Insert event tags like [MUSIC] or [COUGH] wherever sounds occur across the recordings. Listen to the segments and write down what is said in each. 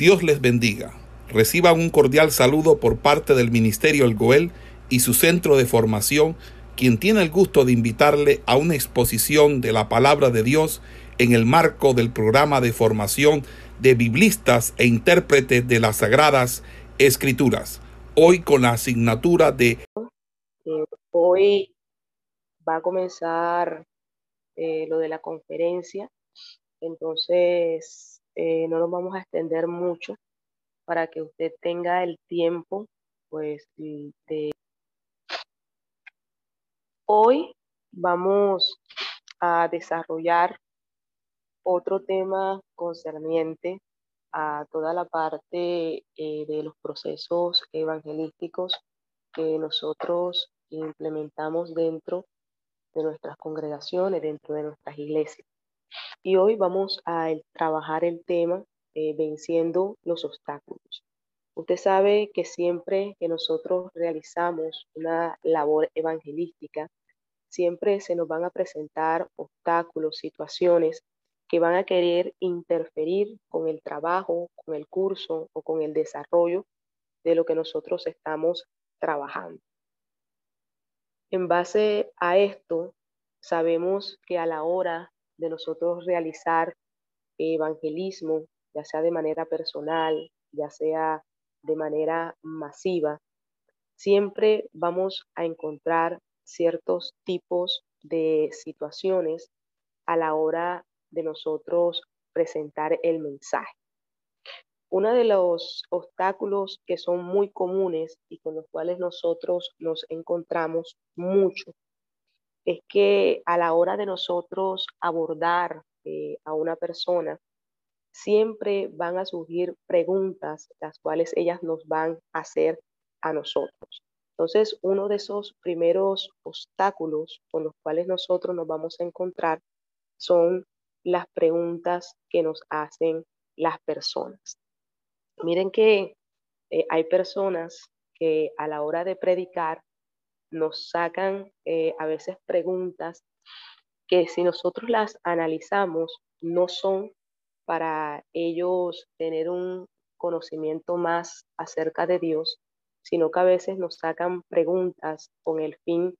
Dios les bendiga. Reciban un cordial saludo por parte del Ministerio El Goel y su centro de formación, quien tiene el gusto de invitarle a una exposición de la palabra de Dios en el marco del programa de formación de biblistas e intérpretes de las Sagradas Escrituras. Hoy con la asignatura de... Eh, hoy va a comenzar eh, lo de la conferencia, entonces eh, no nos vamos a extender mucho para que usted tenga el tiempo, pues, de... Hoy vamos a desarrollar otro tema concerniente a toda la parte eh, de los procesos evangelísticos que nosotros implementamos dentro de nuestras congregaciones, dentro de nuestras iglesias. Y hoy vamos a trabajar el tema eh, venciendo los obstáculos. Usted sabe que siempre que nosotros realizamos una labor evangelística, siempre se nos van a presentar obstáculos, situaciones que van a querer interferir con el trabajo, con el curso o con el desarrollo de lo que nosotros estamos trabajando. En base a esto, sabemos que a la hora de nosotros realizar evangelismo, ya sea de manera personal, ya sea de manera masiva, siempre vamos a encontrar ciertos tipos de situaciones a la hora de nosotros presentar el mensaje. Uno de los obstáculos que son muy comunes y con los cuales nosotros nos encontramos mucho es que a la hora de nosotros abordar eh, a una persona, siempre van a surgir preguntas las cuales ellas nos van a hacer a nosotros. Entonces, uno de esos primeros obstáculos con los cuales nosotros nos vamos a encontrar son las preguntas que nos hacen las personas. Miren que eh, hay personas que a la hora de predicar nos sacan eh, a veces preguntas que si nosotros las analizamos no son para ellos tener un conocimiento más acerca de Dios, sino que a veces nos sacan preguntas con el fin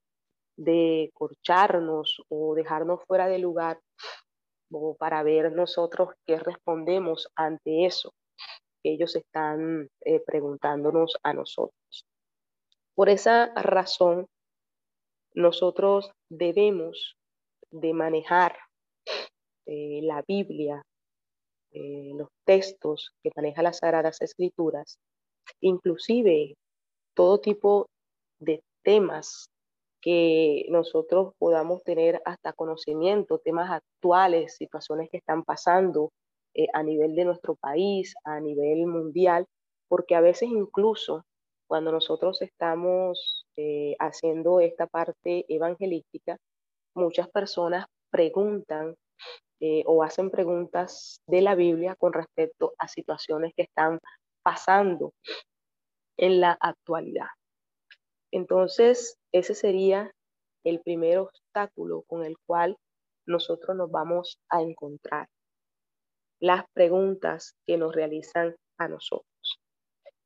de corcharnos o dejarnos fuera de lugar o para ver nosotros qué respondemos ante eso que ellos están eh, preguntándonos a nosotros. Por esa razón, nosotros debemos de manejar eh, la Biblia, eh, los textos que maneja las Sagradas Escrituras, inclusive todo tipo de temas que nosotros podamos tener hasta conocimiento, temas actuales, situaciones que están pasando eh, a nivel de nuestro país, a nivel mundial, porque a veces incluso cuando nosotros estamos eh, haciendo esta parte evangelística, muchas personas preguntan eh, o hacen preguntas de la Biblia con respecto a situaciones que están pasando en la actualidad. Entonces, ese sería el primer obstáculo con el cual nosotros nos vamos a encontrar. Las preguntas que nos realizan a nosotros.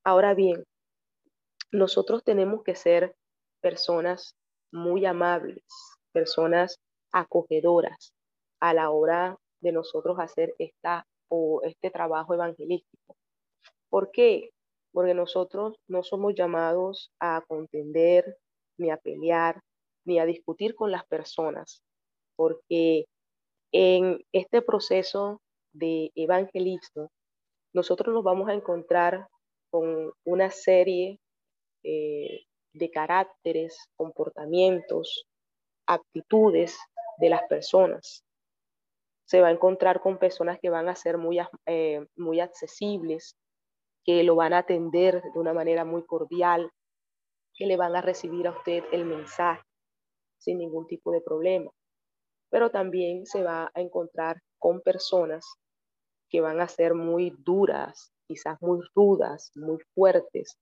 Ahora bien, nosotros tenemos que ser personas muy amables, personas acogedoras a la hora de nosotros hacer esta o este trabajo evangelístico. ¿Por qué? porque nosotros no somos llamados a contender, ni a pelear, ni a discutir con las personas, porque en este proceso de evangelismo, nosotros nos vamos a encontrar con una serie eh, de caracteres, comportamientos, actitudes de las personas. Se va a encontrar con personas que van a ser muy, eh, muy accesibles, que lo van a atender de una manera muy cordial, que le van a recibir a usted el mensaje sin ningún tipo de problema. Pero también se va a encontrar con personas que van a ser muy duras, quizás muy rudas, muy fuertes,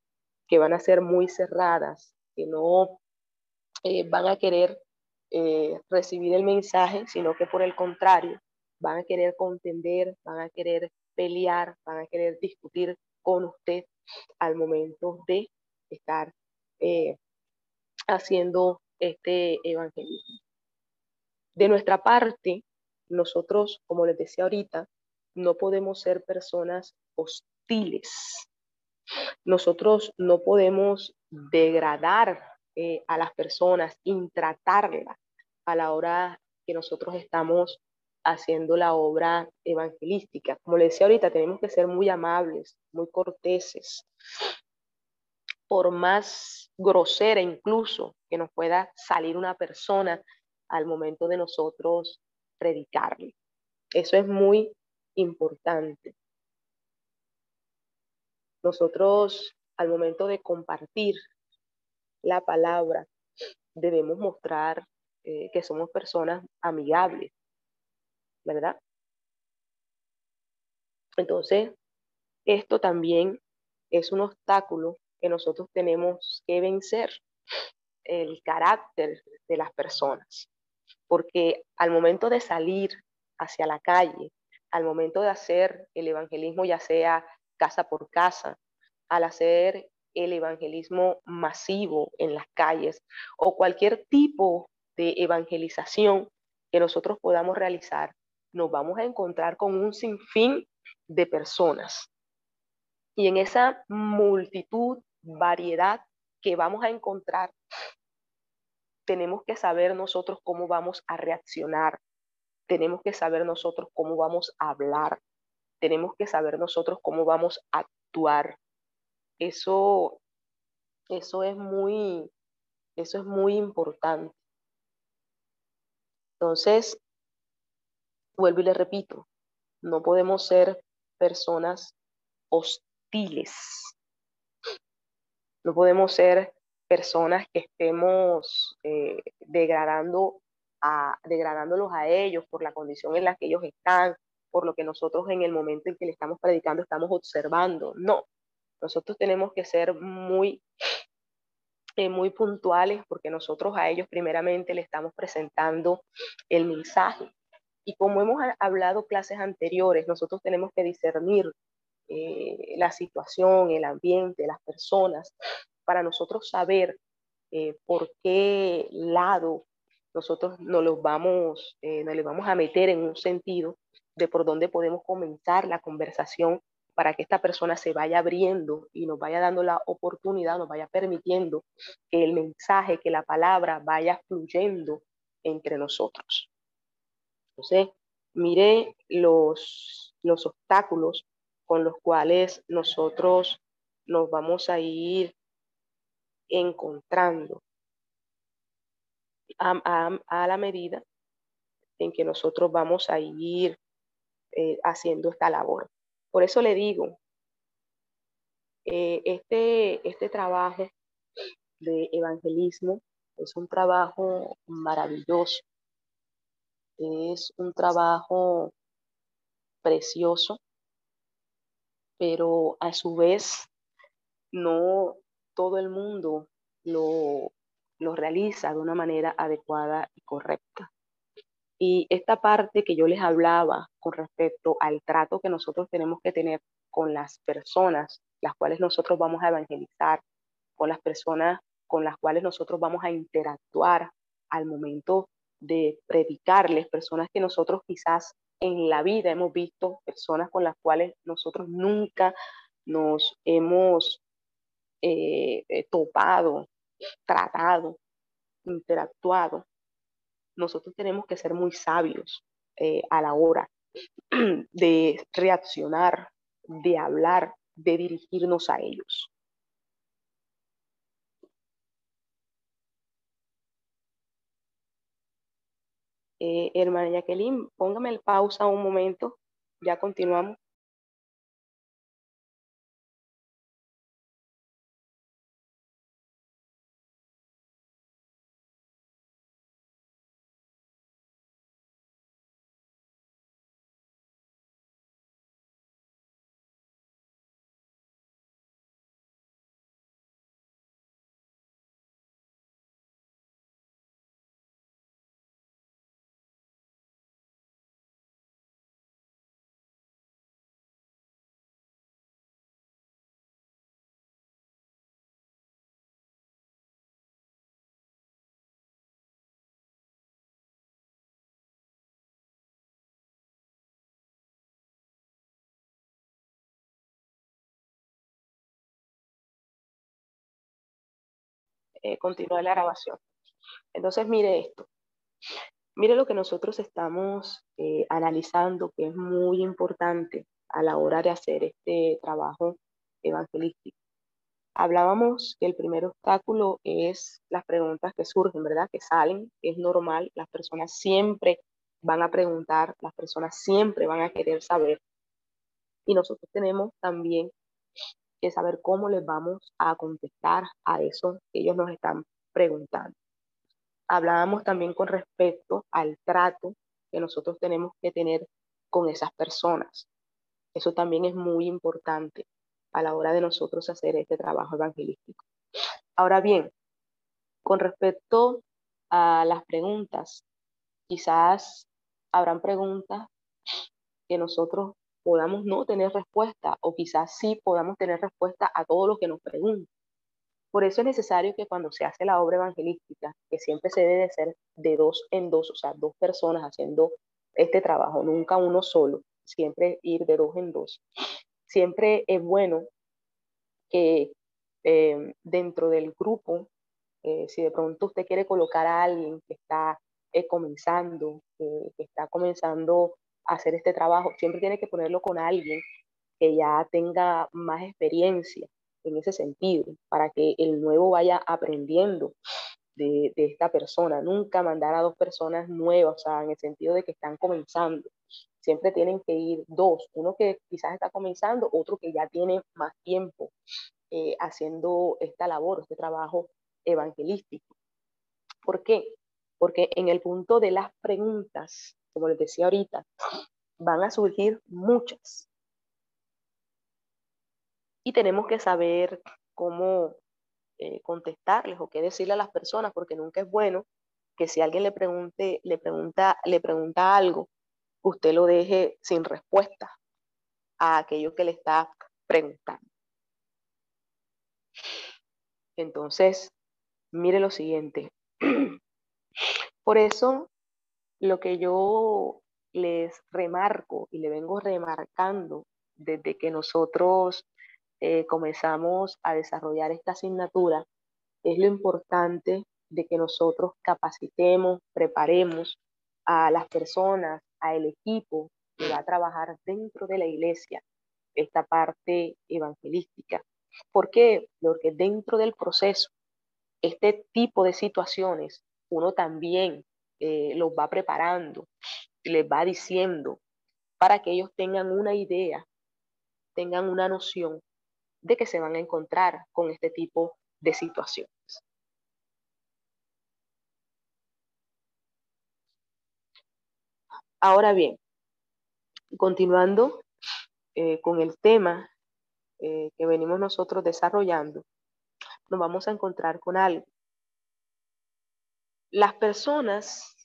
que van a ser muy cerradas, que no eh, van a querer eh, recibir el mensaje, sino que por el contrario, van a querer contender, van a querer pelear, van a querer discutir con usted al momento de estar eh, haciendo este evangelismo. De nuestra parte, nosotros, como les decía ahorita, no podemos ser personas hostiles. Nosotros no podemos degradar eh, a las personas, intratarlas a la hora que nosotros estamos haciendo la obra evangelística. Como les decía ahorita, tenemos que ser muy amables, muy corteses, por más grosera incluso que nos pueda salir una persona al momento de nosotros predicarle. Eso es muy importante. Nosotros al momento de compartir la palabra debemos mostrar eh, que somos personas amigables, ¿verdad? Entonces, esto también es un obstáculo que nosotros tenemos que vencer, el carácter de las personas, porque al momento de salir hacia la calle, al momento de hacer el evangelismo, ya sea casa por casa, al hacer el evangelismo masivo en las calles o cualquier tipo de evangelización que nosotros podamos realizar, nos vamos a encontrar con un sinfín de personas. Y en esa multitud, variedad que vamos a encontrar, tenemos que saber nosotros cómo vamos a reaccionar, tenemos que saber nosotros cómo vamos a hablar, tenemos que saber nosotros cómo vamos a actuar. Eso, eso es muy, eso es muy importante. Entonces, vuelvo y le repito, no podemos ser personas hostiles. No podemos ser personas que estemos eh, degradando a, degradándolos a ellos por la condición en la que ellos están, por lo que nosotros en el momento en que le estamos predicando estamos observando. No, nosotros tenemos que ser muy, eh, muy puntuales porque nosotros a ellos primeramente le estamos presentando el mensaje. Y como hemos hablado clases anteriores, nosotros tenemos que discernir eh, la situación, el ambiente, las personas, para nosotros saber eh, por qué lado nosotros nos los vamos, eh, nos les vamos a meter en un sentido de por dónde podemos comenzar la conversación para que esta persona se vaya abriendo y nos vaya dando la oportunidad, nos vaya permitiendo que el mensaje, que la palabra vaya fluyendo entre nosotros. Entonces, mire los, los obstáculos con los cuales nosotros nos vamos a ir encontrando a, la medida en que nosotros vamos a ir eh, haciendo esta labor. Por eso le digo, eh, este, este trabajo de evangelismo es un trabajo maravilloso, es un trabajo precioso, pero a su vez no todo el mundo lo, lo realiza de una manera adecuada y correcta. Y esta parte que yo les hablaba con respecto al trato que nosotros tenemos que tener con las personas, las cuales nosotros vamos a evangelizar, con las personas con las cuales nosotros vamos a interactuar al momento de predicarles, personas que nosotros quizás en la vida hemos visto, personas con las cuales nosotros nunca nos hemos eh, eh, topado, tratado, interactuado, nosotros tenemos que ser muy sabios eh, a la hora [CLEARS THROAT] de reaccionar, de hablar, de dirigirnos a ellos. Eh, hermana Jacqueline, póngame el pausa un momento, ya continuamos. Eh, la grabación. Entonces, mire esto. Mire lo que nosotros estamos eh, analizando, que es muy importante a la hora de hacer este trabajo evangelístico. Hablábamos que el primer obstáculo es las preguntas que surgen, ¿verdad? Que salen, es normal, las personas siempre van a preguntar, las personas siempre van a querer saber. Y nosotros tenemos también que saber cómo les vamos a contestar a eso que ellos nos están preguntando. Hablábamos también con respecto al trato que nosotros tenemos que tener con esas personas. Eso también es muy importante a la hora de nosotros hacer este trabajo evangelístico. Ahora bien, con respecto a las preguntas, quizás habrán preguntas que nosotros podamos no tener respuesta o quizás sí podamos tener respuesta a todo lo que nos preguntan. Por eso es necesario que cuando se hace la obra evangelística, que siempre se debe de ser de dos en dos, o sea, dos personas haciendo este trabajo, nunca uno solo, siempre ir de dos en dos. Siempre es bueno que eh, dentro del grupo, eh, si de pronto usted quiere colocar a alguien que está eh, comenzando, que está comenzando hacer este trabajo, siempre tiene que ponerlo con alguien que ya tenga más experiencia en ese sentido, para que el nuevo vaya aprendiendo de, esta persona. Nunca mandar a dos personas nuevas, o sea, en el sentido de que están comenzando. Siempre tienen que ir dos, uno que quizás está comenzando, otro que ya tiene más tiempo eh, haciendo esta labor, este trabajo evangelístico. ¿Por qué? Porque en el punto de las preguntas, como les decía ahorita, van a surgir muchas, y tenemos que saber cómo eh, contestarles o qué decirle a las personas, porque nunca es bueno que si alguien le le pregunta, le pregunta algo, usted lo deje sin respuesta a aquello que le está preguntando. Entonces, mire lo siguiente. [CLEARS THROAT] Por eso, lo que yo les remarco y le vengo remarcando desde que nosotros eh, comenzamos a desarrollar esta asignatura, es lo importante de que nosotros capacitemos, preparemos a las personas, al equipo que va a trabajar dentro de la iglesia esta parte evangelística. ¿Por qué? Porque dentro del proceso, este tipo de situaciones, uno también eh, los va preparando, les va diciendo para que ellos tengan una idea, tengan una noción de que se van a encontrar con este tipo de situaciones. Ahora bien, continuando eh, con el tema eh, que venimos nosotros desarrollando, nos vamos a encontrar con algo. Las personas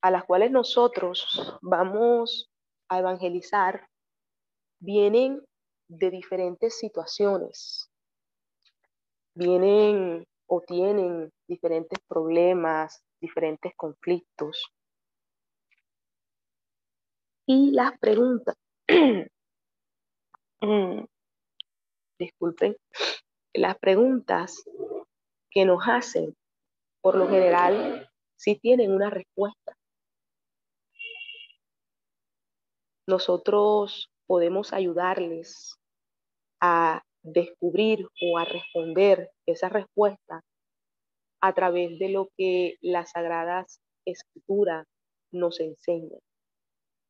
a las cuales nosotros vamos a evangelizar vienen de diferentes situaciones. Vienen o tienen diferentes problemas, diferentes conflictos. Y las preguntas, [CLEARS THROAT] mm, disculpen, las preguntas que nos hacen, por lo general, sí tienen una respuesta. Nosotros podemos ayudarles a descubrir o a responder esa respuesta a través de lo que las sagradas escrituras nos enseñan,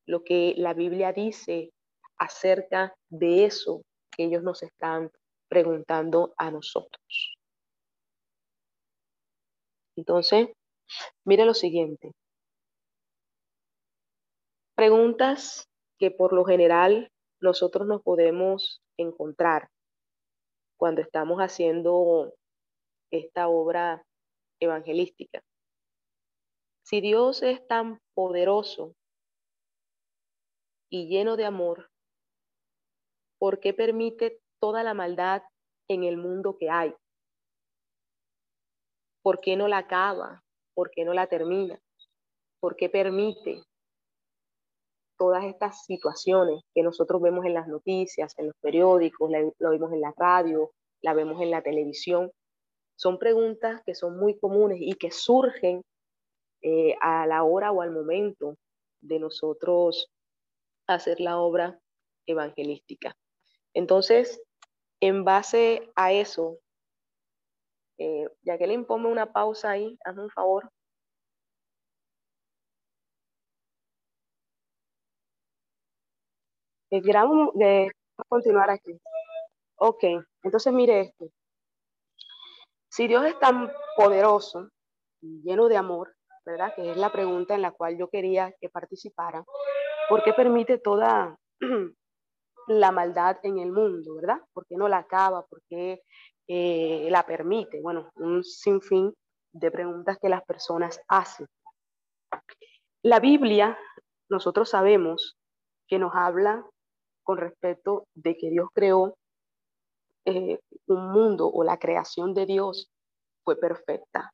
lo que la Biblia dice acerca de eso que ellos nos están preguntando a nosotros. Entonces, mira lo siguiente. Preguntas que por lo general nosotros nos podemos encontrar cuando estamos haciendo esta obra evangelística. Si Dios es tan poderoso y lleno de amor, ¿por qué permite toda la maldad en el mundo que hay? ¿Por qué no la acaba? ¿Por qué no la termina? ¿Por qué permite todas estas situaciones que nosotros vemos en las noticias, en los periódicos, lo vemos en la radio, la vemos en la televisión, Son preguntas que son muy comunes y que surgen eh, a la hora o al momento de nosotros hacer la obra evangelística. Entonces, en base a eso, eh, Jacqueline, ponme una pausa ahí, hazme un favor. Eh, de continuar aquí. Ok, entonces mire esto. Si Dios es tan poderoso y lleno de amor, ¿verdad? Que es la pregunta en la cual yo quería que participara. ¿Por qué permite toda [CLEARS THROAT] la maldad en el mundo, verdad? ¿Por qué no la acaba? ¿Por qué eh, la permite? Bueno, un sinfín de preguntas que las personas hacen. La Biblia, nosotros sabemos que nos habla con respecto de que Dios creó eh, un mundo o la creación de Dios fue perfecta,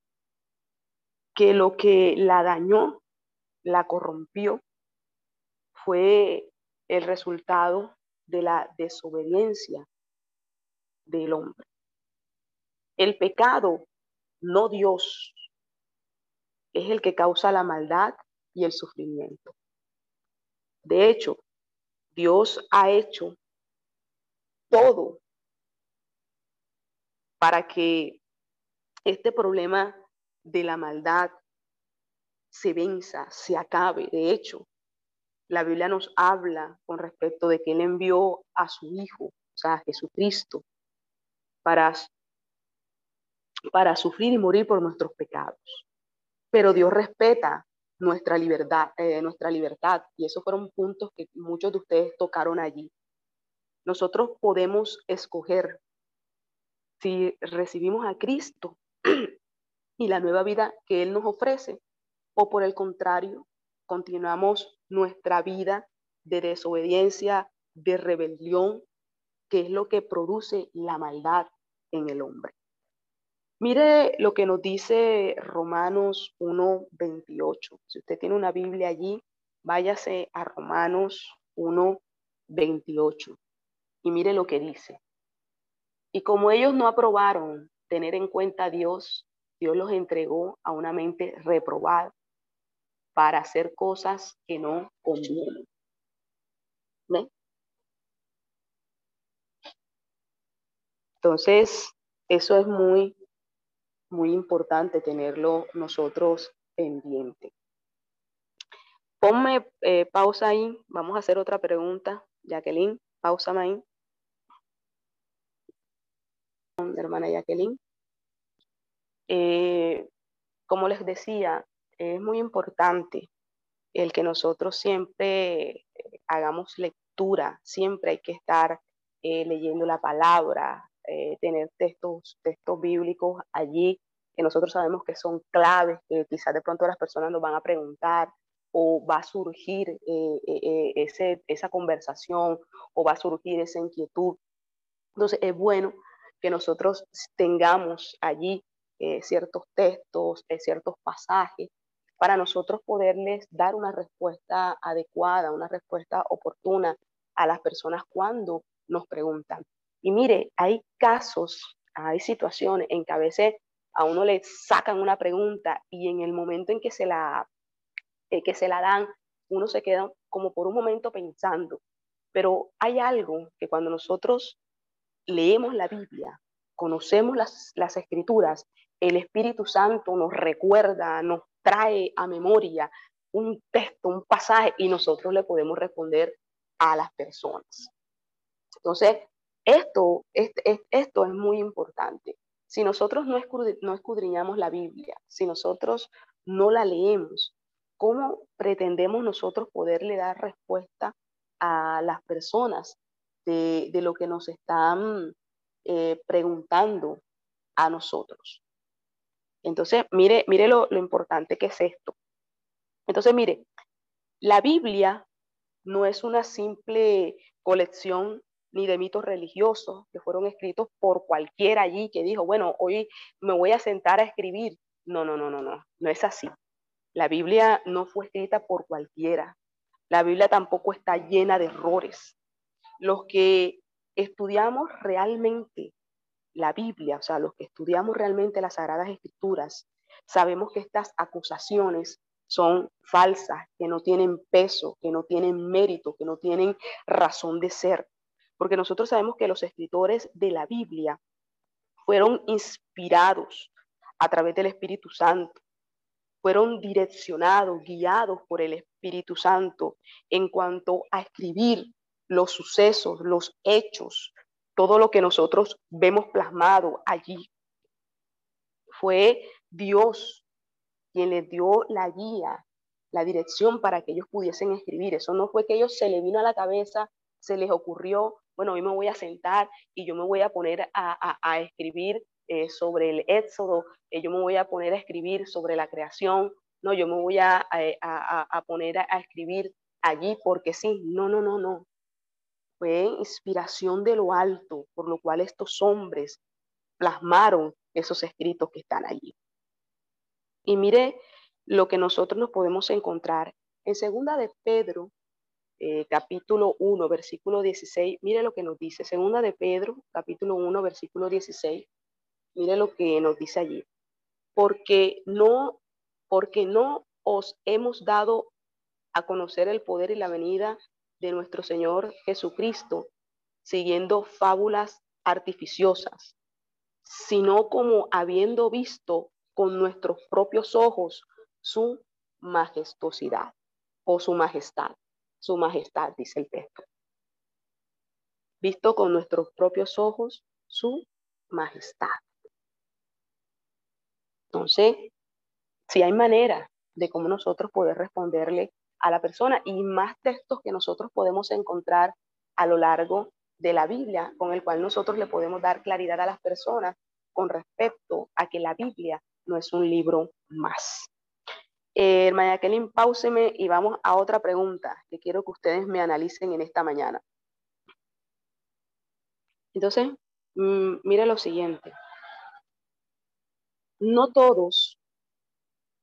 que lo que la dañó, la corrompió, fue el resultado de la desobediencia del hombre. El pecado, no Dios, es el que causa la maldad y el sufrimiento. De hecho, Dios ha hecho todo para que este problema de la maldad se venza, se acabe. De hecho, la Biblia nos habla con respecto de que Él envió a su Hijo, o sea, a Jesucristo, para, para sufrir y morir por nuestros pecados. Pero Dios respeta nuestra libertad, eh, nuestra libertad, y esos fueron puntos que muchos de ustedes tocaron allí. Nosotros podemos escoger si recibimos a Cristo [CLEARS THROAT] y la nueva vida que Él nos ofrece, o por el contrario, continuamos nuestra vida de desobediencia, de rebelión, que es lo que produce la maldad en el hombre. Mire lo que nos dice Romanos 1.28. Si usted tiene una Biblia allí, váyase a Romanos 1.28 y mire lo que dice. Y como ellos no aprobaron tener en cuenta a Dios, Dios los entregó a una mente reprobada para hacer cosas que no convienen. Entonces, eso es muy, muy importante tenerlo nosotros pendiente. Ponme eh, pausa ahí, vamos a hacer otra pregunta. Jacqueline, pausa ahí. Hermana Jacqueline. Eh, como les decía, es muy importante el que nosotros siempre eh, hagamos lectura, siempre hay que estar eh, leyendo la palabra, eh, tener textos, textos bíblicos allí que nosotros sabemos que son claves, que quizás de pronto las personas nos van a preguntar o va a surgir ese, esa conversación o va a surgir esa inquietud. Entonces es bueno que nosotros tengamos allí ciertos textos, ciertos pasajes para nosotros poderles dar una respuesta adecuada, una respuesta oportuna a las personas cuando nos preguntan. Y mire, hay casos, hay situaciones en que a veces a uno le sacan una pregunta y en el momento en que se la, eh, que se la dan, uno se queda como por un momento pensando. Pero hay algo que cuando nosotros leemos la Biblia, conocemos las, las escrituras, el Espíritu Santo nos recuerda, nos trae a memoria un texto, un pasaje, y nosotros le podemos responder a las personas. Entonces, esto, esto es muy importante. Si nosotros no, escudriñamos la Biblia, si nosotros no la leemos, ¿cómo pretendemos nosotros poderle dar respuesta a las personas de, lo que nos están eh, preguntando a nosotros? Entonces, mire, mire lo, importante que es esto. Entonces, mire, la Biblia no es una simple colección ni de mitos religiosos que fueron escritos por cualquiera allí que dijo, bueno, hoy me voy a sentar a escribir. No, no, no, no, no, no es así. La Biblia no fue escrita por cualquiera. La Biblia tampoco está llena de errores. Los que estudiamos realmente la Biblia, o sea, los que estudiamos realmente las Sagradas Escrituras, sabemos que estas acusaciones son falsas, que no tienen peso, que no tienen mérito, que no tienen razón de ser. Porque nosotros sabemos que los escritores de la Biblia fueron inspirados a través del Espíritu Santo, fueron direccionados, guiados por el Espíritu Santo en cuanto a escribir los sucesos, los hechos, todo lo que nosotros vemos plasmado allí. Fue Dios quien les dio la guía, la dirección para que ellos pudiesen escribir. Eso no fue que ellos se les vino a la cabeza, se les ocurrió, bueno, hoy me voy a sentar y yo me voy a poner a, escribir eh, sobre el éxodo, eh, yo me voy a poner a escribir sobre la creación, no, yo me voy a, a poner a, escribir allí porque sí, no, no, no, no. Fue inspiración de lo alto, por lo cual estos hombres plasmaron esos escritos que están allí. Y mire lo que nosotros nos podemos encontrar en segunda de Pedro, eh, capítulo 1, versículo 16. Mire lo que nos dice. Segunda de Pedro, capítulo 1, versículo 16. Mire lo que nos dice allí. Porque no, porque no os hemos dado a conocer el poder y la venida de nuestro Señor Jesucristo, siguiendo fábulas artificiosas, sino como habiendo visto con nuestros propios ojos su majestuosidad o su majestad. Su majestad, dice el texto. Visto con nuestros propios ojos su majestad. Entonces, si hay manera de cómo nosotros poder responderle a la persona y más textos que nosotros podemos encontrar a lo largo de la Biblia, con el cual nosotros le podemos dar claridad a las personas con respecto a que la Biblia no es un libro más. Eh, Kelly, pauseme y vamos a otra pregunta que quiero que ustedes me analicen en esta mañana. Entonces, mm, mire lo siguiente. No todos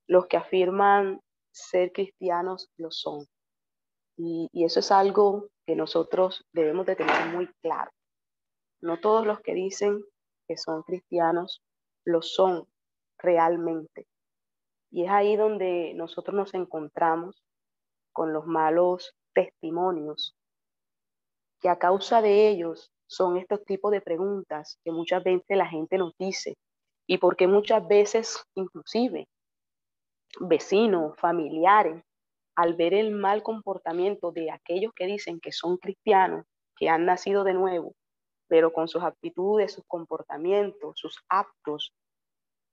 los que afirman ser cristianos lo son. Y, y, eso es algo que nosotros debemos de tener muy claro. No todos los que dicen que son cristianos lo son realmente. Y es ahí donde nosotros nos encontramos con los malos testimonios, que a causa de ellos son estos tipos de preguntas que muchas veces la gente nos dice y porque muchas veces inclusive vecinos, familiares, al ver el mal comportamiento de aquellos que dicen que son cristianos, que han nacido de nuevo, pero con sus actitudes, sus comportamientos, sus actos,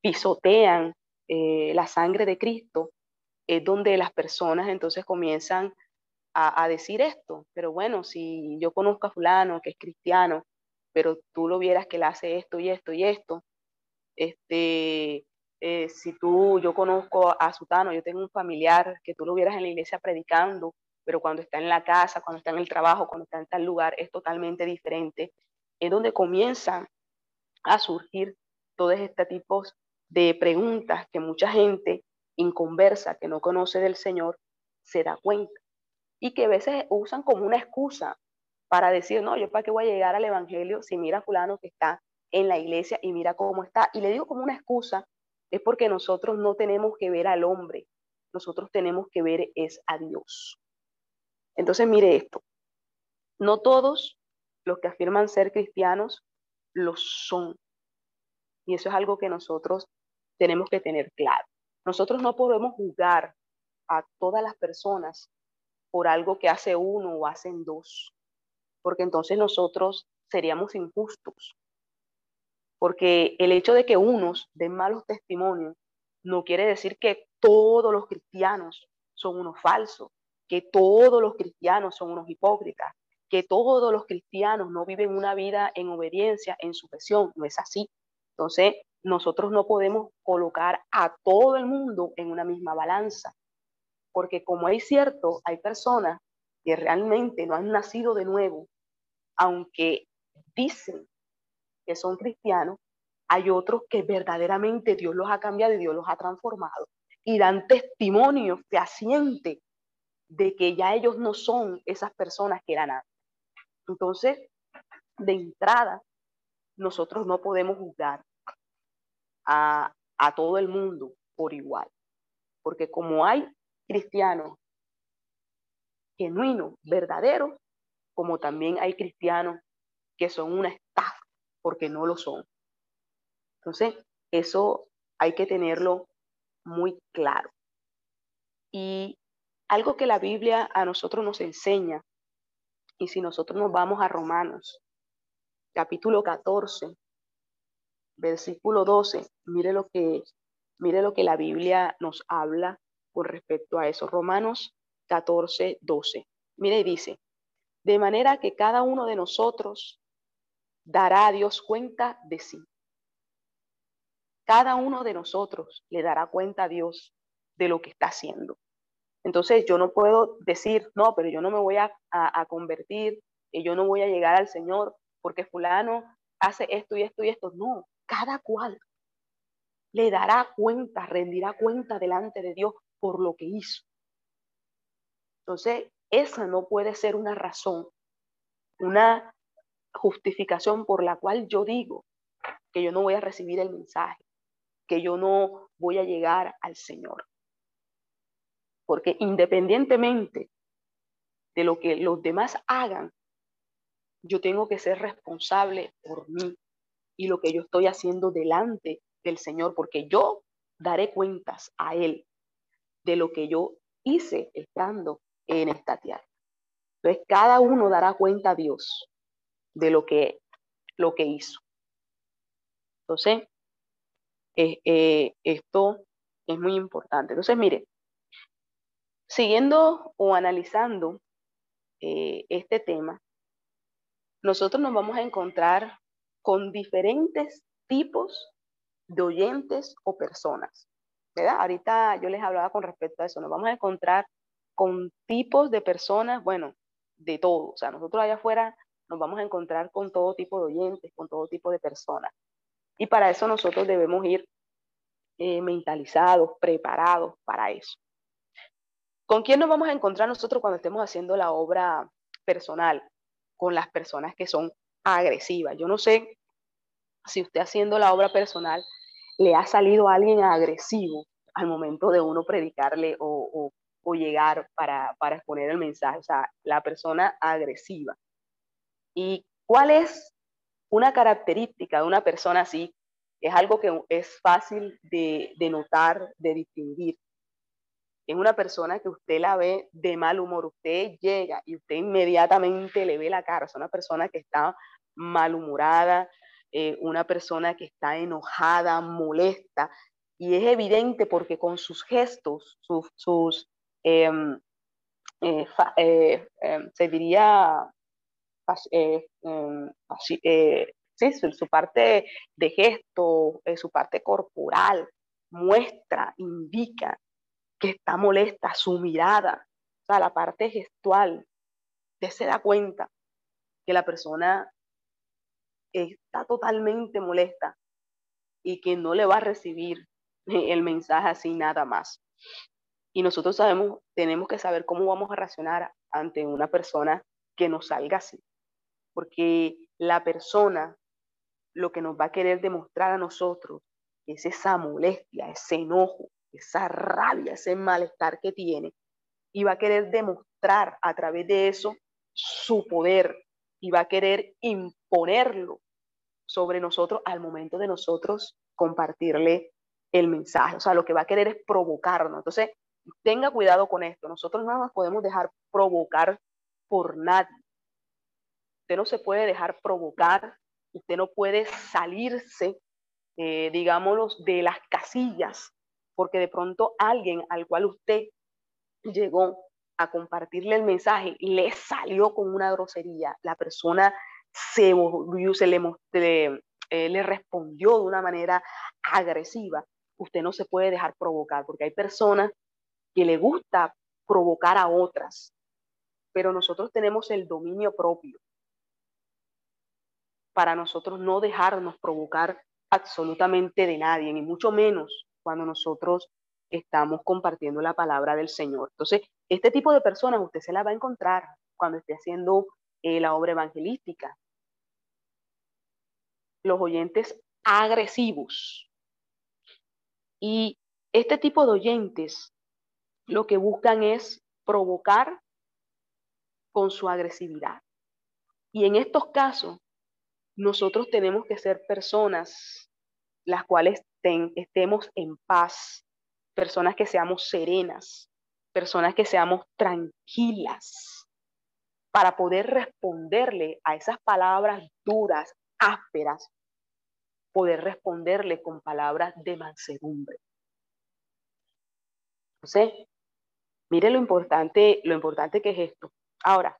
pisotean eh, la sangre de Cristo, es donde las personas entonces comienzan a, decir esto. Pero bueno, si yo conozco a fulano que es cristiano, pero tú lo vieras que le hace esto y esto y esto, este, eh, si tú, yo conozco a Sutano, yo tengo un familiar que tú lo vieras en la iglesia predicando, pero cuando está en la casa, cuando está en el trabajo, cuando está en tal lugar, es totalmente diferente. Es donde comienzan a surgir todos estos tipos de preguntas que mucha gente inconversa, que no conoce del Señor, se da cuenta. Y que a veces usan como una excusa para decir, no, yo para qué voy a llegar al Evangelio si mira a fulano que está en la iglesia y mira cómo está. Y le digo como una excusa, es porque nosotros no tenemos que ver al hombre, nosotros tenemos que ver es a Dios. Entonces mire esto, no todos los que afirman ser cristianos lo son. Y eso es algo que nosotros tenemos que tener claro. Nosotros no podemos juzgar a todas las personas por algo que hace uno o hacen dos, porque entonces nosotros seríamos injustos. Porque el hecho de que unos den malos testimonios no quiere decir que todos los cristianos son unos falsos, que todos los cristianos son unos hipócritas, que todos los cristianos no viven una vida en obediencia, en sujeción. No es así. Entonces, nosotros no podemos colocar a todo el mundo en una misma balanza, porque como es cierto, hay personas que realmente no han nacido de nuevo, aunque dicen que son cristianos, hay otros que verdaderamente Dios los ha cambiado y Dios los ha transformado. Y dan testimonio fehaciente de que ya ellos no son esas personas que eran antes. Entonces, de entrada, nosotros no podemos juzgar a, todo el mundo por igual, porque como hay cristianos genuinos, verdaderos, como también hay cristianos que son una estafa, porque no lo son. Entonces, eso hay que tenerlo muy claro. Y algo que la Biblia a nosotros nos enseña, y si nosotros nos vamos a Romanos, capítulo 14, versículo 12, mire lo que, mire lo que la Biblia nos habla con respecto a eso. Romanos 14, 12. Mire y dice, de manera que cada uno de nosotros dará a Dios cuenta de sí. Cada uno de nosotros le dará cuenta a Dios de lo que está haciendo. Entonces yo no puedo decir, no, pero yo no me voy a, convertir, y yo no voy a llegar al Señor porque fulano hace esto y esto y esto. No, cada cual le dará cuenta, rendirá cuenta delante de Dios por lo que hizo. Entonces, esa no puede ser una razón, una justificación por la cual yo digo que yo no voy a recibir el mensaje, que yo no voy a llegar al Señor. Porque independientemente de lo que los demás hagan, yo tengo que ser responsable por mí y lo que yo estoy haciendo delante del Señor, porque yo daré cuentas a Él de lo que yo hice estando en esta tierra. Entonces, cada uno dará cuenta a Dios de lo que, lo que hizo. Entonces, eh, eh, esto es muy importante. Entonces, mire, siguiendo o analizando eh, este tema, nosotros nos vamos a encontrar con diferentes tipos de oyentes o personas. ¿verdad? Ahorita yo les hablaba con respecto a eso. Nos vamos a encontrar con tipos de personas, bueno, de todo. O sea, nosotros allá afuera nos vamos a encontrar con todo tipo de oyentes, con todo tipo de personas. Y para eso nosotros debemos ir eh, mentalizados, preparados para eso. ¿Con quién nos vamos a encontrar nosotros cuando estemos haciendo la obra personal? Con las personas que son agresivas. Yo no sé si usted haciendo la obra personal le ha salido a alguien agresivo al momento de uno predicarle o, llegar para, para exponer el mensaje, o sea, la persona agresiva. ¿Y cuál es una característica de una persona así? Es algo que es fácil de, de notar, de distinguir. Es una persona que usted la ve de mal humor, usted llega y usted inmediatamente le ve la cara, es una persona que está malhumorada, eh, una persona que está enojada, molesta, y es evidente porque con sus gestos, sus, em, eh, eh, em, se diría, em, sí, su, parte de gesto, su parte corporal, muestra, indica que está molesta, su mirada, o sea, la parte gestual, usted se da cuenta que la persona está totalmente molesta y que no le va a recibir [LAUGHS] el mensaje así nada más. Y nosotros sabemos, tenemos que saber cómo vamos a reaccionar ante una persona que nos salga así. Porque la persona lo que nos va a querer demostrar a nosotros es esa molestia, ese enojo, esa rabia, ese malestar que tiene. Y va a querer demostrar a través de eso su poder y va a querer imponerlo sobre nosotros al momento de nosotros compartirle el mensaje. O sea, lo que va a querer es provocarnos. Entonces, tenga cuidado con esto. Nosotros no nos podemos dejar provocar por nadie. Usted no se puede dejar provocar. Usted no puede salirse, eh, digámoslo, de las casillas, porque de pronto alguien al cual usted llegó a compartirle el mensaje le salió con una grosería. La persona se, se le, eh, le respondió de una manera agresiva, usted no se puede dejar provocar, porque hay personas que le gusta provocar a otras, pero nosotros tenemos el dominio propio para nosotros no dejarnos provocar absolutamente de nadie, ni mucho menos cuando nosotros estamos compartiendo la palabra del Señor. Entonces, este tipo de personas usted se la va a encontrar cuando esté haciendo eh, la obra evangelística, los oyentes agresivos. Y este tipo de oyentes lo que buscan es provocar con su agresividad. Y en estos casos, nosotros tenemos que ser personas las cuales estemos en paz, personas que seamos serenas, personas que seamos tranquilas, para poder responderle a esas palabras duras, ásperas, poder responderle con palabras de mansedumbre. Entonces, mire lo importante, lo importante que es esto. Ahora,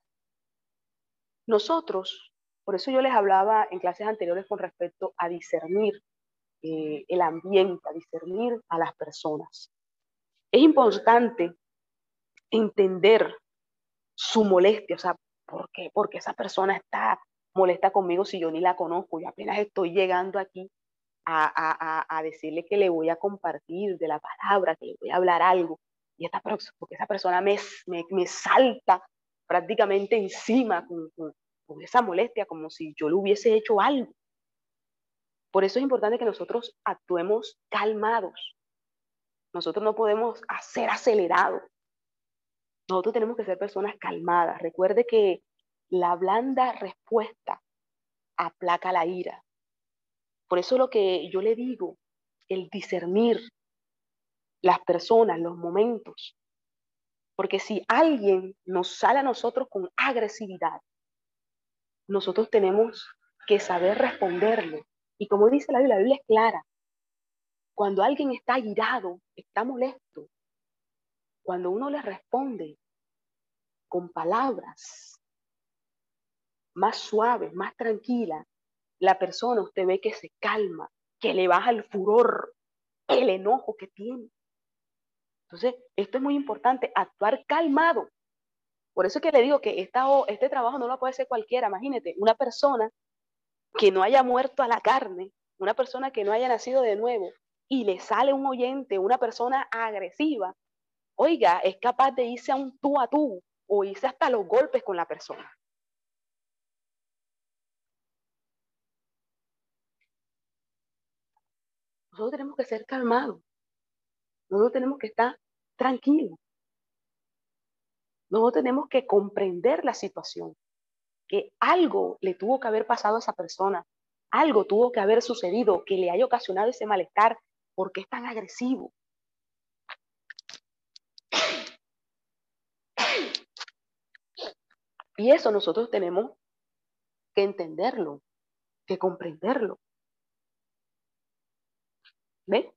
nosotros, por eso yo les hablaba en clases anteriores con respecto a discernir eh, el ambiente, a discernir a las personas. Es importante entender su molestia, o sea, ¿por qué? Porque esa persona está molesta conmigo si yo ni la conozco, yo apenas estoy llegando aquí a, decirle que le voy a compartir de la palabra, que le voy a hablar algo, y esta, porque esa persona me, me, salta prácticamente encima con, con esa molestia, como si yo le hubiese hecho algo. Por eso es importante que nosotros actuemos calmados. Nosotros no podemos ser acelerados. Nosotros tenemos que ser personas calmadas. Recuerde que la blanda respuesta aplaca la ira. Por eso lo que yo le digo, el discernir las personas, los momentos. Porque si alguien nos sale a nosotros con agresividad, nosotros tenemos que saber responderle y como dice la Biblia, la Biblia es clara. Cuando alguien está irado, está molesto, cuando uno le responde con palabras más suaves, más tranquilas, la persona usted ve que se calma, que le baja el furor, el enojo que tiene. Entonces, esto es muy importante, actuar calmado. Por eso es que le digo que esta, este trabajo no lo puede hacer cualquiera. Imagínate, una persona que no haya muerto a la carne, una persona que no haya nacido de nuevo, y le sale un oyente, una persona agresiva, oiga, es capaz de irse a un tú a tú o irse hasta los golpes con la persona. Nosotros tenemos que ser calmados. Nosotros tenemos que estar tranquilos. Nosotros tenemos que comprender la situación que algo le tuvo que haber pasado a esa persona, algo tuvo que haber sucedido que le haya ocasionado ese malestar, porque es tan agresivo. Y eso nosotros tenemos que entenderlo, que comprenderlo. ¿Ve?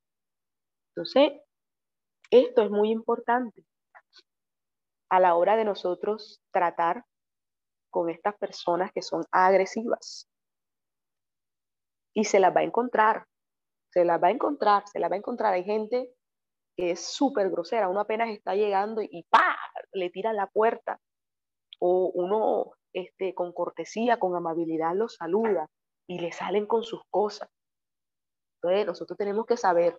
Entonces, esto es muy importante a la hora de nosotros tratar con estas personas que son agresivas. Y se las va a encontrar, se las va a encontrar, se las va a encontrar. Hay gente que es súper grosera, uno apenas está llegando y ¡pa! le tiran la puerta. O uno este, con cortesía, con amabilidad los saluda y le salen con sus cosas. Entonces nosotros tenemos que saber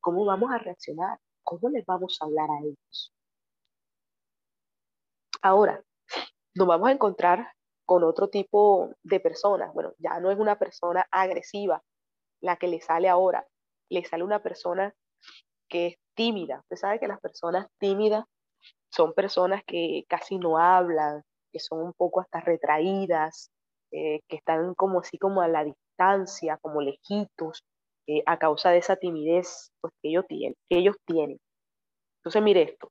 cómo vamos a reaccionar, cómo les vamos a hablar a ellos. Ahora, nos vamos a encontrar con otro tipo de personas. Bueno, ya no es una persona agresiva la que le sale ahora, le sale una persona que es tímida. Usted sabe que las personas tímidas son personas que casi no hablan, que son un poco hasta retraídas, eh, que están como así como a la distancia, como lejitos, eh, a causa de esa timidez pues, que, ellos tienen, que ellos tienen. Entonces, mire esto,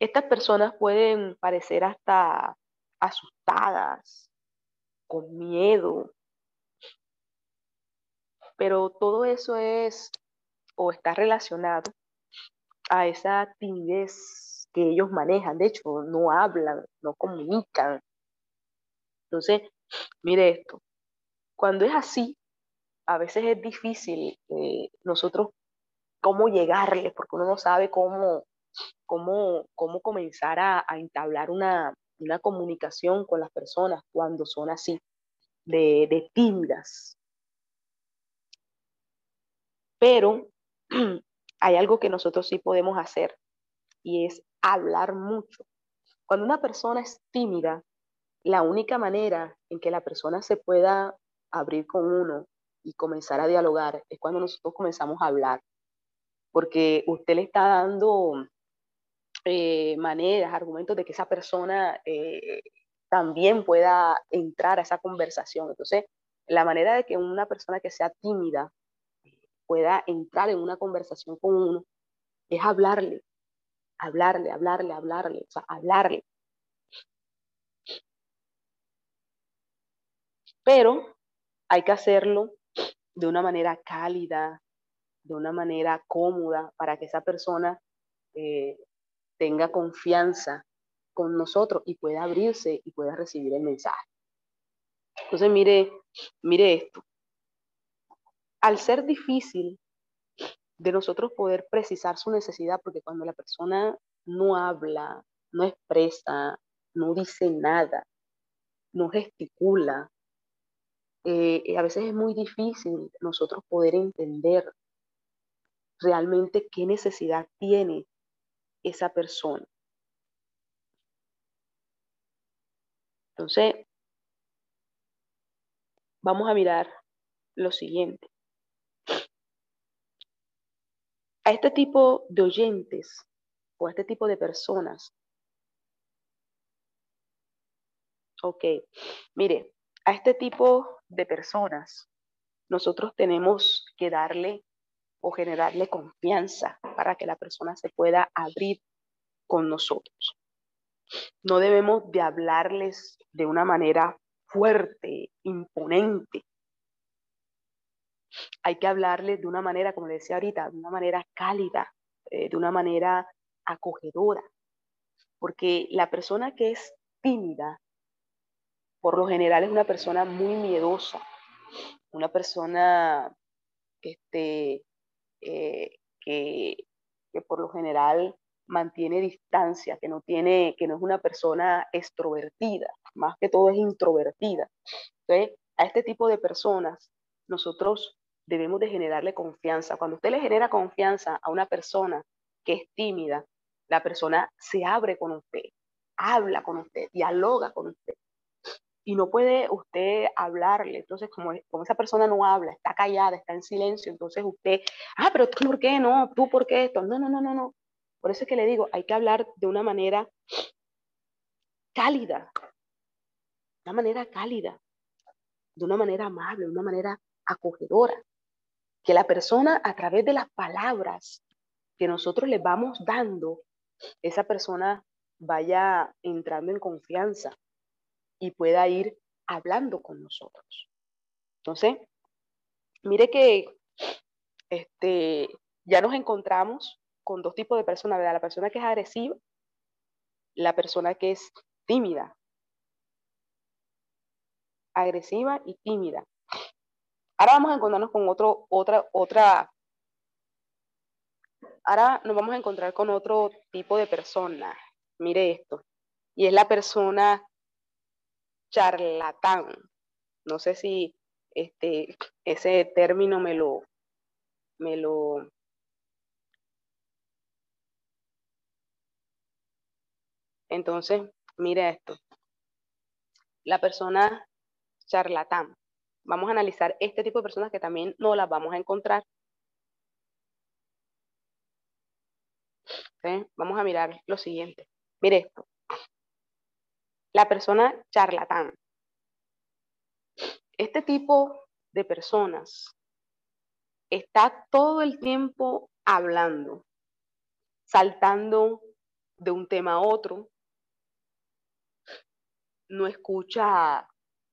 estas personas pueden parecer hasta asustadas, con miedo, pero todo eso es o está relacionado a esa timidez que ellos manejan. De hecho, no hablan, no comunican. Entonces, mire esto, cuando es así, a veces es difícil eh, nosotros cómo llegarles, porque uno no sabe cómo, cómo, cómo comenzar a, entablar una, comunicación con las personas cuando son así, de, de tímidas. Pero [CLEARS THROAT] hay algo que nosotros sí podemos hacer y es hablar mucho. Cuando una persona es tímida, la única manera en que la persona se pueda abrir con uno y comenzar a dialogar es cuando nosotros comenzamos a hablar, porque usted le está dando eh, maneras, argumentos de que esa persona eh, también pueda entrar a esa conversación. Entonces, la manera de que una persona que sea tímida pueda entrar en una conversación con uno es hablarle, hablarle, hablarle, hablarle, o sea, hablarle. Pero hay que hacerlo de una manera cálida, de una manera cómoda, para que esa persona eh, tenga confianza con nosotros y pueda abrirse y pueda recibir el mensaje. Entonces, mire, mire esto. Al ser difícil de nosotros poder precisar su necesidad, porque cuando la persona no habla, no expresa, no dice nada, no gesticula, eh, a veces es muy difícil nosotros poder entender realmente qué necesidad tiene esa persona. Entonces, vamos a mirar lo siguiente. A este tipo de oyentes o a este tipo de personas. Ok, mire, a este tipo de personas nosotros tenemos que darle o generarle confianza para que la persona se pueda abrir con nosotros. No debemos de hablarles de una manera fuerte, imponente. Hay que hablarles de una manera, como le decía ahorita, de una manera cálida, eh, de una manera acogedora. Porque la persona que es tímida, por lo general es una persona muy miedosa, una persona este, eh, que, que por lo general mantiene distancia, que no tiene, que no es una persona extrovertida, más que todo es introvertida. Entonces, a este tipo de personas nosotros debemos de generarle confianza. Cuando usted le genera confianza a una persona que es tímida, la persona se abre con usted, habla con usted, dialoga con usted. Y no puede usted hablarle. Entonces, como, como esa persona no habla, está callada, está en silencio, entonces usted, ah, pero tú por qué no, tú por qué esto. No, no, no, no, no. Por eso es que le digo, hay que hablar de una manera cálida, de una manera cálida, de una manera amable, de una manera acogedora. Que la persona a través de las palabras que nosotros le vamos dando, esa persona vaya entrando en confianza y pueda ir hablando con nosotros. Entonces, mire que este, ya nos encontramos con dos tipos de personas, ¿verdad? La persona que es agresiva, la persona que es tímida. Agresiva y tímida. Ahora vamos a encontrarnos con otro, otra, otra. Ahora nos vamos a encontrar con otro tipo de persona. Mire esto. Y es la persona charlatán. No sé si este, ese término me lo, me lo, Entonces, mire esto. La persona charlatán. Vamos a analizar este tipo de personas que también no las vamos a encontrar. Vamos a mirar lo siguiente. Mire esto. La persona charlatán. Este tipo de personas está todo el tiempo hablando, saltando de un tema a otro, no escucha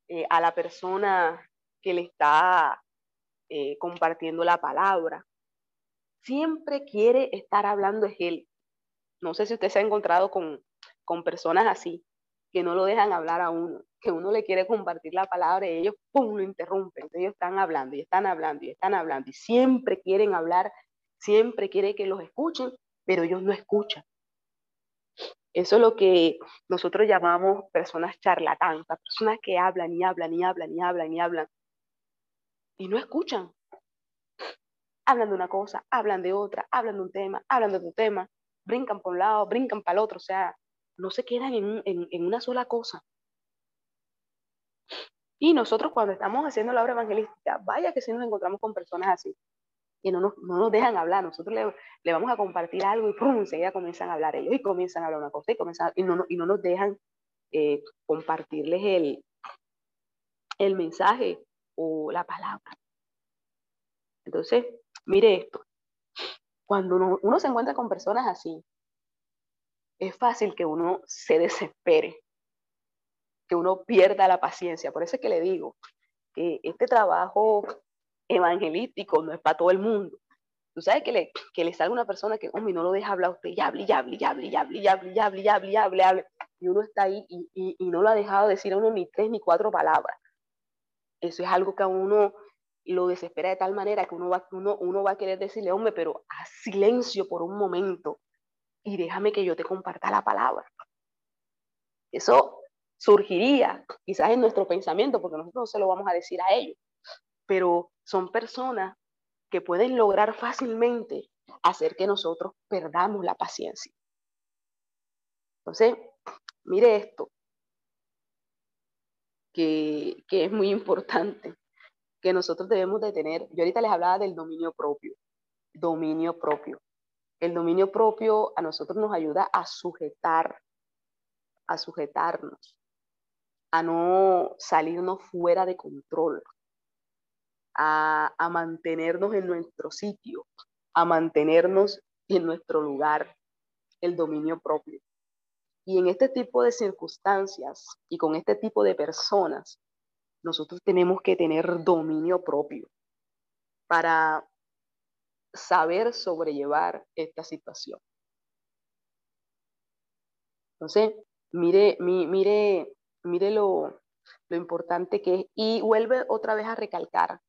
eh, a la persona que le está eh, compartiendo la palabra. Siempre quiere estar hablando es él. No sé si usted se ha encontrado con, con personas así, que no lo dejan hablar a uno, que uno le quiere compartir la palabra y ellos, lo interrumpen. ellos están hablando y están hablando y están hablando y siempre quieren hablar, siempre quiere que los escuchen, pero ellos no escuchan. Eso es lo que nosotros llamamos personas charlatanas, personas que hablan y hablan y hablan y hablan y hablan y no escuchan. Hablan de una cosa, hablan de otra, hablan de un tema, hablan de otro tema, brincan por un lado, brincan para el otro, o sea, no se quedan en, una sola cosa. Y nosotros cuando estamos haciendo la obra evangelística, vaya que si nos encontramos con personas así, que no nos, no nos dejan hablar, nosotros le, le, vamos a compartir algo y ¡pum! enseguida comienzan a hablar ellos y comienzan a hablar una cosa y, comienzan, y, no, y no nos dejan eh, compartirles el, el mensaje o la palabra. Entonces, mire esto, cuando uno, se encuentra con personas así, es fácil que uno se desespere, que uno pierda la paciencia. Por eso es que le digo que este trabajo evangelístico no es para todo el mundo. Tú sabes que le, que le salga una persona que, hombre, no lo deja hablar a usted, y hable, y hable, y hable, y hable, y hable, y hable, y hable, y hable, y uno está ahí y, y no lo ha dejado decir a uno ni tres ni cuatro palabras. Eso es algo que a uno lo desespera de tal manera que uno va, uno, uno va a querer decirle, hombre, pero a silencio por un momento y déjame que yo te comparta la palabra. Eso surgiría quizás en nuestro pensamiento, porque nosotros no se lo vamos a decir a ellos, pero son personas que pueden lograr fácilmente hacer que nosotros perdamos la paciencia. Entonces, mire esto, que, es muy importante, que nosotros debemos de tener, yo ahorita les hablaba del dominio propio, dominio propio. El dominio propio a nosotros nos ayuda a sujetar, a sujetarnos, a no salirnos fuera de control, a, a mantenernos en nuestro sitio, a mantenernos en nuestro lugar, el dominio propio. Y en este tipo de circunstancias y con este tipo de personas, nosotros tenemos que tener dominio propio para saber sobrellevar esta situación. Entonces, mire, mire, mire lo, lo importante que es y vuelve otra vez a recalcar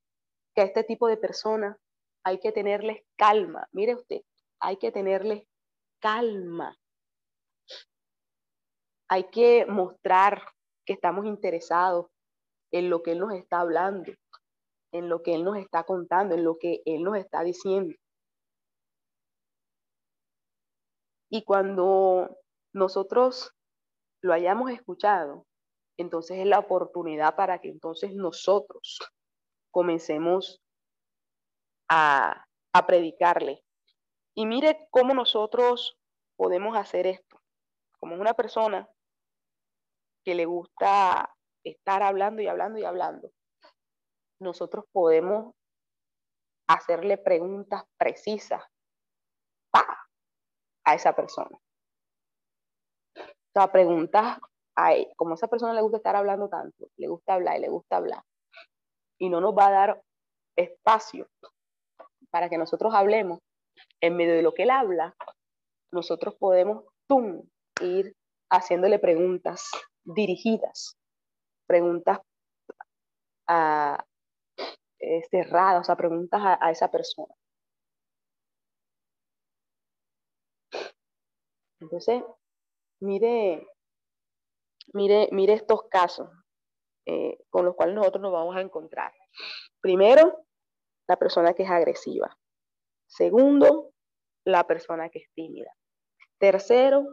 que a este tipo de personas hay que tenerles calma. Mire usted, hay que tenerles calma. Hay que mostrar que estamos interesados en lo que Él nos está hablando, en lo que Él nos está contando, en lo que Él nos está diciendo. Y cuando nosotros lo hayamos escuchado, entonces es la oportunidad para que entonces nosotros comencemos a, a predicarle. Y mire cómo nosotros podemos hacer esto. Como una persona que le gusta estar hablando y hablando y hablando, nosotros podemos hacerle preguntas precisas a esa persona. O sea, preguntas, a, como a esa persona le gusta estar hablando tanto, le gusta hablar y le gusta hablar, y no nos va a dar espacio para que nosotros hablemos, en medio de lo que él habla, nosotros podemos ir haciéndole preguntas dirigidas, preguntas a, eh, cerradas, o sea, preguntas a, a esa persona. Entonces, mire, mire, mire estos casos eh, con los cuales nosotros nos vamos a encontrar. Primero, la persona que es agresiva. Segundo, la persona que es tímida. Tercero,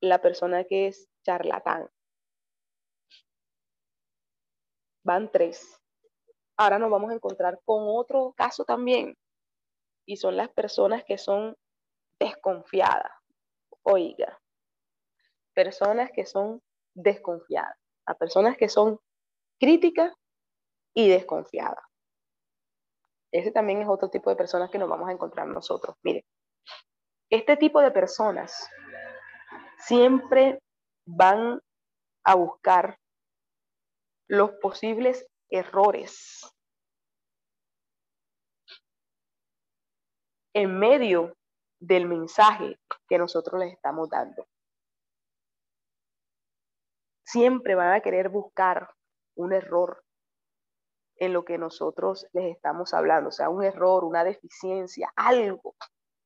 la persona que es charlatán. Van tres. Ahora nos vamos a encontrar con otro caso también, y son las personas que son desconfiadas. Oiga, personas que son desconfiadas, a personas que son críticas y desconfiadas. Ese también es otro tipo de personas que nos vamos a encontrar nosotros. Mire, este tipo de personas siempre van a buscar los posibles errores en medio del mensaje que nosotros les estamos dando. Siempre van a querer buscar un error en lo que nosotros les estamos hablando, o sea, un error, una deficiencia, algo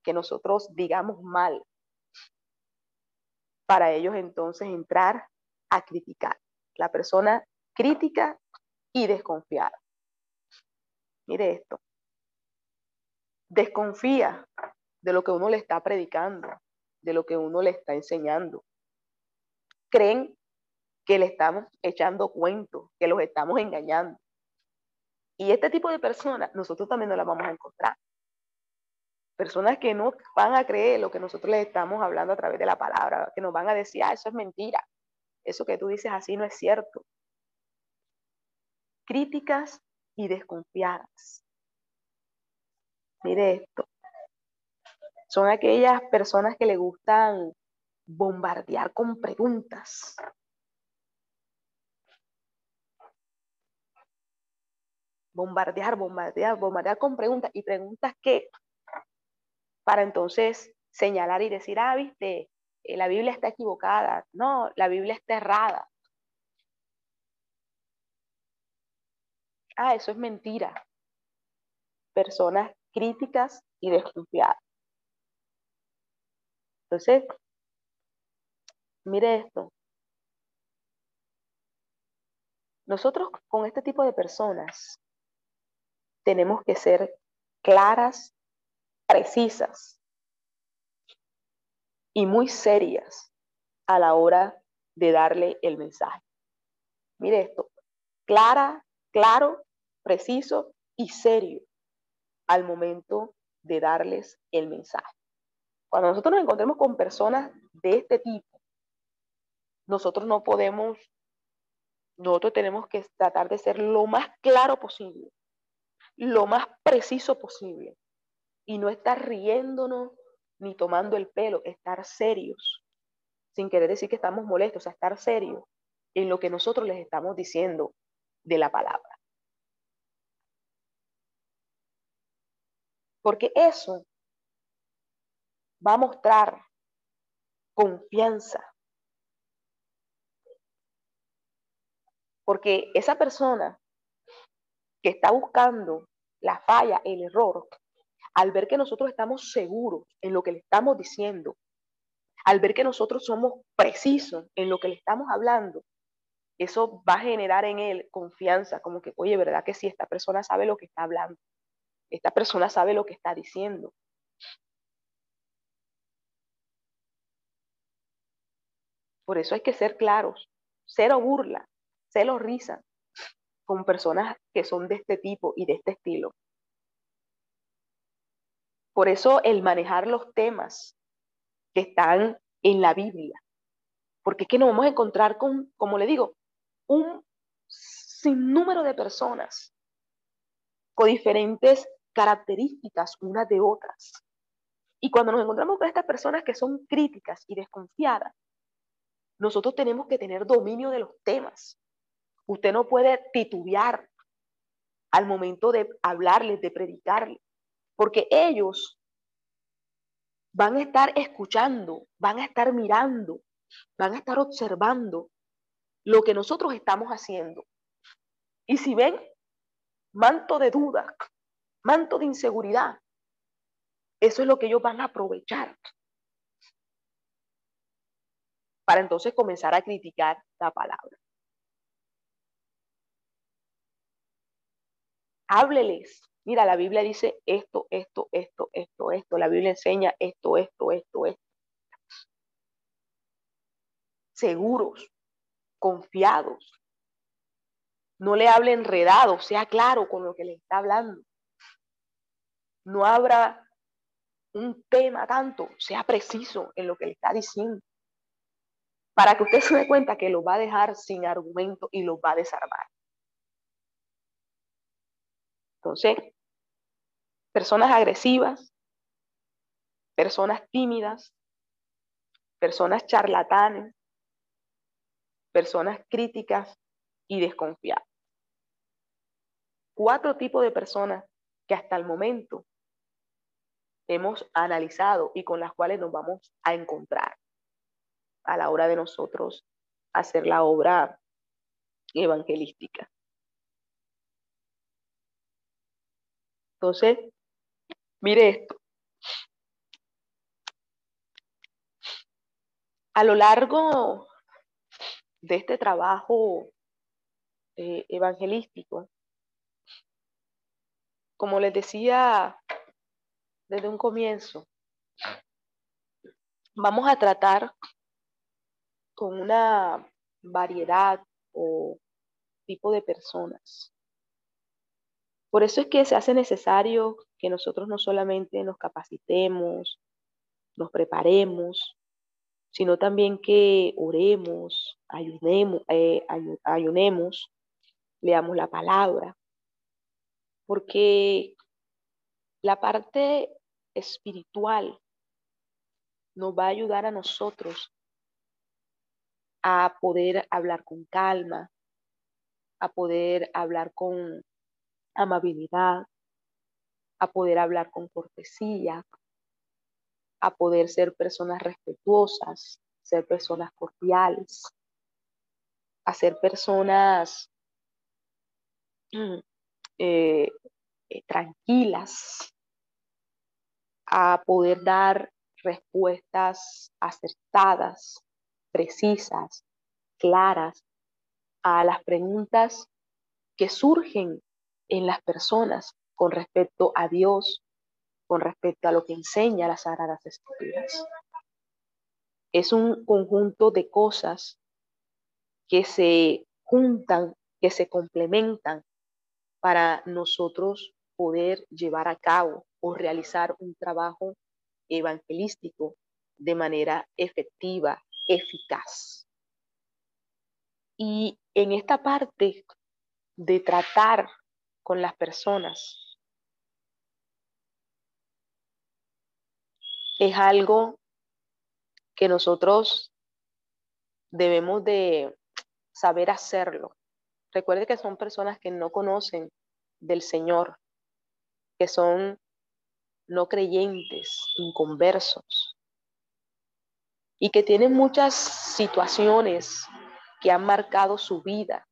que nosotros digamos mal, para ellos entonces entrar a criticar. La persona crítica y desconfiada. Mire esto. Desconfía de lo que uno le está predicando, de lo que uno le está enseñando. Creen que le estamos echando cuentos, que los estamos engañando. Y este tipo de personas nosotros también no las vamos a encontrar. Personas que no van a creer lo que nosotros les estamos hablando a través de la palabra, que nos van a decir, ah, eso es mentira, eso que tú dices así no es cierto. Críticas y desconfiadas. Mire esto. Son aquellas personas que le gustan bombardear con preguntas. Bombardear, bombardear, bombardear con preguntas. ¿Y preguntas qué? Para entonces señalar y decir, ah, viste, eh, la Biblia está equivocada. No, la Biblia está errada. Ah, eso es mentira. Personas críticas y desconfiadas. Entonces, mire esto. Nosotros con este tipo de personas tenemos que ser claras, precisas y muy serias a la hora de darle el mensaje. Mire esto, clara, claro, preciso y serio al momento de darles el mensaje. Cuando nosotros nos encontremos con personas de este tipo, nosotros no podemos, nosotros tenemos que tratar de ser lo más claro posible, lo más preciso posible y no estar riéndonos ni tomando el pelo, estar serios, sin querer decir que estamos molestos, o sea, estar serios en lo que nosotros les estamos diciendo de la palabra. Porque eso va a mostrar confianza. Porque esa persona que está buscando la falla, el error, al ver que nosotros estamos seguros en lo que le estamos diciendo, al ver que nosotros somos precisos en lo que le estamos hablando, eso va a generar en él confianza, como que, oye, ¿verdad que sí? Esta persona sabe lo que está hablando, esta persona sabe lo que está diciendo. Por eso hay que ser claros, cero burla, cero risa con personas que son de este tipo y de este estilo. Por eso el manejar los temas que están en la Biblia, porque es que nos vamos a encontrar con, como le digo, un sinnúmero de personas con diferentes características unas de otras. Y cuando nos encontramos con estas personas que son críticas y desconfiadas, nosotros tenemos que tener dominio de los temas. Usted no puede titubear al momento de hablarles, de predicarles, porque ellos van a estar escuchando, van a estar mirando, van a estar observando lo que nosotros estamos haciendo. Y si ven manto de duda, manto de inseguridad, eso es lo que ellos van a aprovechar para entonces comenzar a criticar la palabra. Hábleles. Mira, la Biblia dice esto, esto, esto, esto, esto. La Biblia enseña esto, esto, esto, esto. Seguros, confiados. No le hable enredado, sea claro con lo que le está hablando. No abra un tema tanto, sea preciso en lo que le está diciendo para que usted se dé cuenta que lo va a dejar sin argumento y lo va a desarmar. Entonces, personas agresivas, personas tímidas, personas charlatanes, personas críticas y desconfiadas. Cuatro tipos de personas que hasta el momento hemos analizado y con las cuales nos vamos a encontrar a la hora de nosotros hacer la obra evangelística. Entonces, mire esto. A lo largo de este trabajo eh, evangelístico, como les decía desde un comienzo, vamos a tratar con una variedad o tipo de personas. Por eso es que se hace necesario que nosotros no solamente nos capacitemos, nos preparemos, sino también que oremos, ayunemos, eh, ayunemos, leamos la palabra, porque la parte espiritual nos va a ayudar a nosotros a poder hablar con calma, a poder hablar con amabilidad, a poder hablar con cortesía, a poder ser personas respetuosas, ser personas cordiales, a ser personas eh, eh, tranquilas, a poder dar respuestas acertadas, precisas, claras a las preguntas que surgen en las personas con respecto a Dios, con respecto a lo que enseña las Sagradas Escrituras. Es un conjunto de cosas que se juntan, que se complementan para nosotros poder llevar a cabo o realizar un trabajo evangelístico de manera efectiva, eficaz. Y en esta parte de tratar con las personas es algo que nosotros debemos de saber hacerlo. Recuerde que son personas que no conocen del Señor, que son no creyentes, inconversos, y que tienen muchas situaciones que han marcado su vida,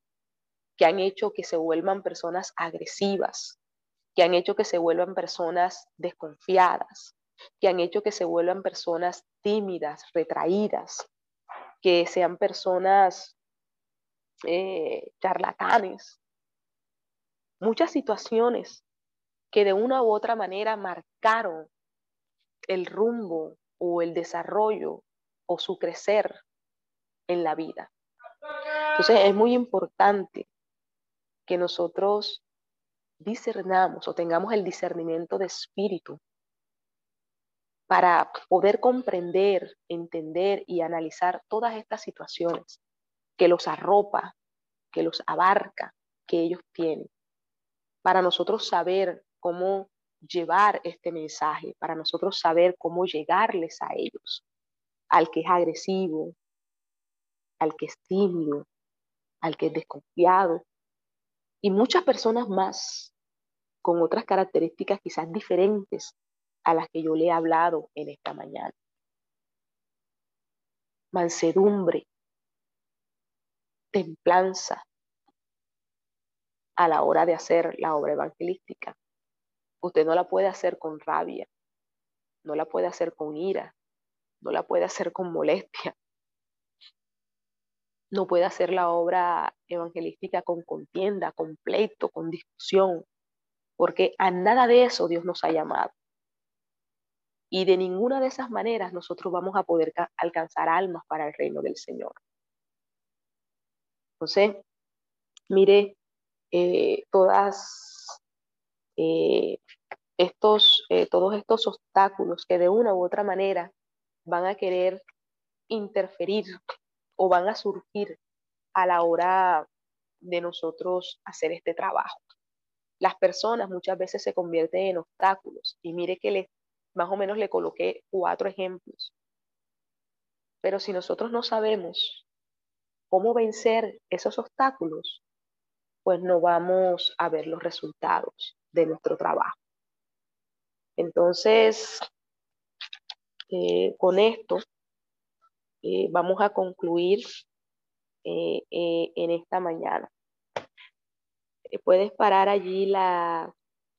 que han hecho que se vuelvan personas agresivas, que han hecho que se vuelvan personas desconfiadas, que han hecho que se vuelvan personas tímidas, retraídas, que sean personas eh, charlatanes. Muchas situaciones que de una u otra manera marcaron el rumbo o el desarrollo o su crecer en la vida. Entonces es muy importante que nosotros discernamos o tengamos el discernimiento de espíritu para poder comprender, entender y analizar todas estas situaciones que los arropa, que los abarca, que ellos tienen, para nosotros saber cómo llevar este mensaje, para nosotros saber cómo llegarles a ellos, al que es agresivo, al que es tímido, al que es desconfiado, y muchas personas más con otras características quizás diferentes a las que yo le he hablado en esta mañana. Mansedumbre, templanza a la hora de hacer la obra evangelística. Usted no la puede hacer con rabia, no la puede hacer con ira, no la puede hacer con molestia, no puede hacer la obra evangelística con contienda, con pleito, con discusión, porque a nada de eso Dios nos ha llamado. Y de ninguna de esas maneras nosotros vamos a poder alcanzar almas para el reino del Señor. Entonces, mire, eh, todas eh, estos, eh, todos estos obstáculos que de una u otra manera van a querer interferir o van a surgir a la hora de nosotros hacer este trabajo. Las personas muchas veces se convierten en obstáculos y mire que le, más o menos le coloqué cuatro ejemplos. Pero si nosotros no sabemos cómo vencer esos obstáculos, pues no vamos a ver los resultados de nuestro trabajo. Entonces, eh, con esto eh, vamos a concluir eh, en esta mañana. Puedes parar allí la